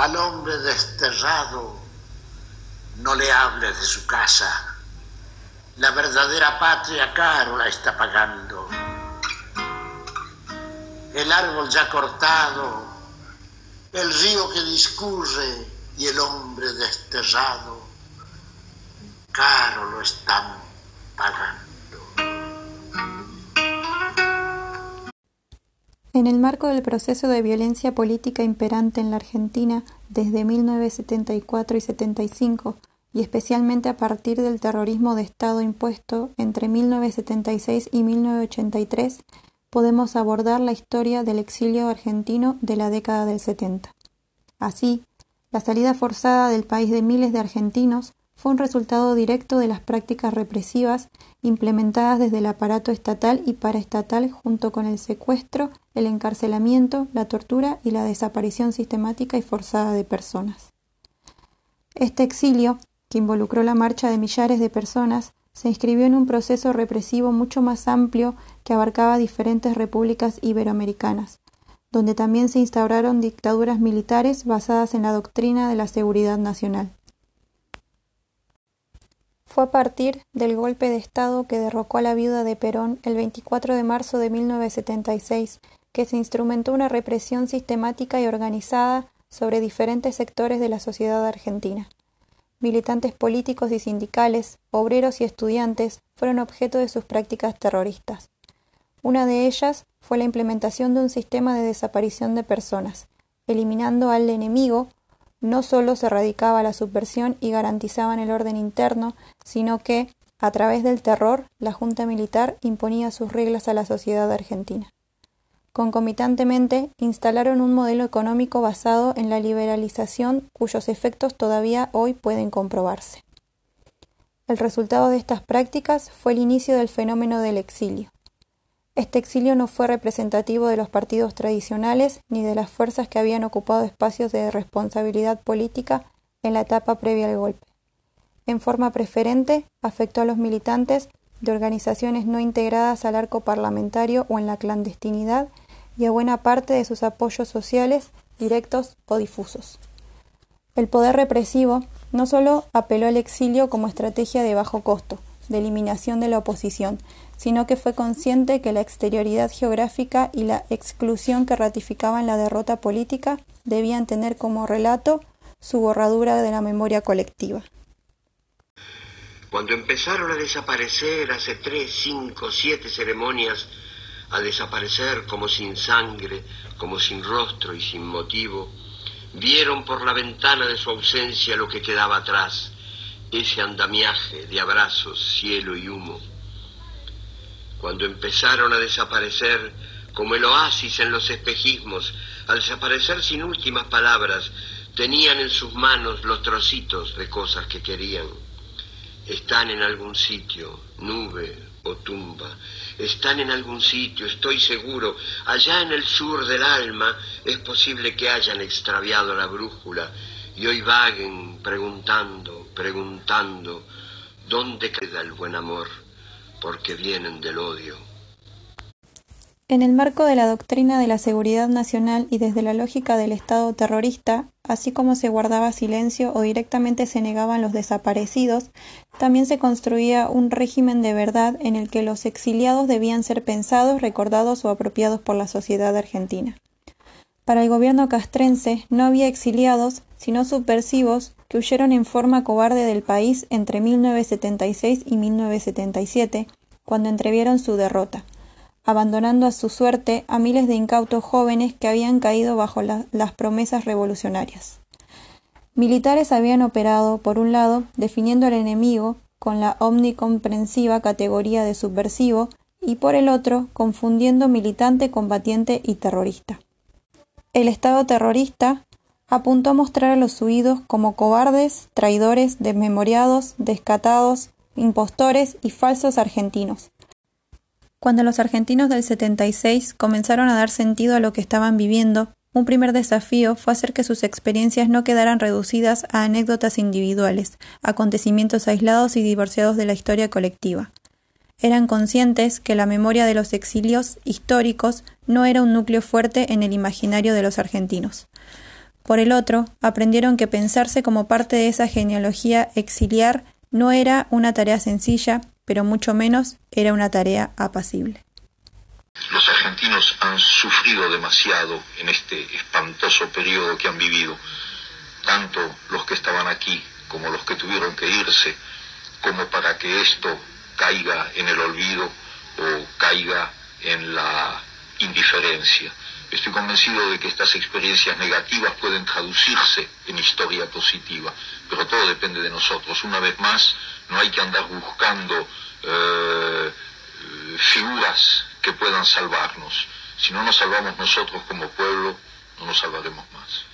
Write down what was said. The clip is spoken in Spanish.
Al hombre desterrado no le hables de su casa. La verdadera patria caro la está pagando. El árbol ya cortado, el río que discurre y el hombre desterrado, caro lo están pagando. En el marco del proceso de violencia política imperante en la Argentina desde 1974 y 75, y especialmente a partir del terrorismo de Estado impuesto entre 1976 y 1983, podemos abordar la historia del exilio argentino de la década del 70. Así, la salida forzada del país de miles de argentinos fue un resultado directo de las prácticas represivas implementadas desde el aparato estatal y paraestatal junto con el secuestro, el encarcelamiento, la tortura y la desaparición sistemática y forzada de personas. Este exilio, que involucró la marcha de millares de personas, se inscribió en un proceso represivo mucho más amplio que abarcaba diferentes repúblicas iberoamericanas, donde también se instauraron dictaduras militares basadas en la doctrina de la seguridad nacional. Fue a partir del golpe de Estado que derrocó a la viuda de Perón el 24 de marzo de 1976 que se instrumentó una represión sistemática y organizada sobre diferentes sectores de la sociedad argentina. Militantes políticos y sindicales, obreros y estudiantes fueron objeto de sus prácticas terroristas. Una de ellas fue la implementación de un sistema de desaparición de personas, eliminando al enemigo no solo se erradicaba la subversión y garantizaban el orden interno, sino que, a través del terror, la Junta Militar imponía sus reglas a la sociedad argentina. Concomitantemente, instalaron un modelo económico basado en la liberalización cuyos efectos todavía hoy pueden comprobarse. El resultado de estas prácticas fue el inicio del fenómeno del exilio. Este exilio no fue representativo de los partidos tradicionales ni de las fuerzas que habían ocupado espacios de responsabilidad política en la etapa previa al golpe. En forma preferente, afectó a los militantes de organizaciones no integradas al arco parlamentario o en la clandestinidad y a buena parte de sus apoyos sociales, directos o difusos. El poder represivo no solo apeló al exilio como estrategia de bajo costo, de eliminación de la oposición, sino que fue consciente que la exterioridad geográfica y la exclusión que ratificaban la derrota política debían tener como relato su borradura de la memoria colectiva. Cuando empezaron a desaparecer hace tres, cinco, siete ceremonias, a desaparecer como sin sangre, como sin rostro y sin motivo, vieron por la ventana de su ausencia lo que quedaba atrás, ese andamiaje de abrazos, cielo y humo. Cuando empezaron a desaparecer como el oasis en los espejismos, al desaparecer sin últimas palabras, tenían en sus manos los trocitos de cosas que querían. Están en algún sitio, nube o tumba, están en algún sitio, estoy seguro, allá en el sur del alma es posible que hayan extraviado la brújula y hoy vaguen preguntando, preguntando, ¿dónde queda el buen amor? porque vienen del odio. En el marco de la doctrina de la seguridad nacional y desde la lógica del Estado terrorista, así como se guardaba silencio o directamente se negaban los desaparecidos, también se construía un régimen de verdad en el que los exiliados debían ser pensados, recordados o apropiados por la sociedad argentina. Para el gobierno castrense no había exiliados, sino subversivos que huyeron en forma cobarde del país entre 1976 y 1977, cuando entrevieron su derrota, abandonando a su suerte a miles de incautos jóvenes que habían caído bajo las promesas revolucionarias. Militares habían operado, por un lado, definiendo al enemigo con la omnicomprensiva categoría de subversivo y por el otro, confundiendo militante, combatiente y terrorista. El Estado terrorista apuntó a mostrar a los huidos como cobardes, traidores, desmemoriados, descatados, impostores y falsos argentinos. Cuando los argentinos del 76 comenzaron a dar sentido a lo que estaban viviendo, un primer desafío fue hacer que sus experiencias no quedaran reducidas a anécdotas individuales, acontecimientos aislados y divorciados de la historia colectiva. Eran conscientes que la memoria de los exilios históricos no era un núcleo fuerte en el imaginario de los argentinos. Por el otro, aprendieron que pensarse como parte de esa genealogía exiliar no era una tarea sencilla, pero mucho menos era una tarea apacible. Los argentinos han sufrido demasiado en este espantoso periodo que han vivido, tanto los que estaban aquí como los que tuvieron que irse, como para que esto caiga en el olvido o caiga en la indiferencia. Estoy convencido de que estas experiencias negativas pueden traducirse en historia positiva, pero todo depende de nosotros. Una vez más, no hay que andar buscando eh, figuras que puedan salvarnos. Si no nos salvamos nosotros como pueblo, no nos salvaremos más.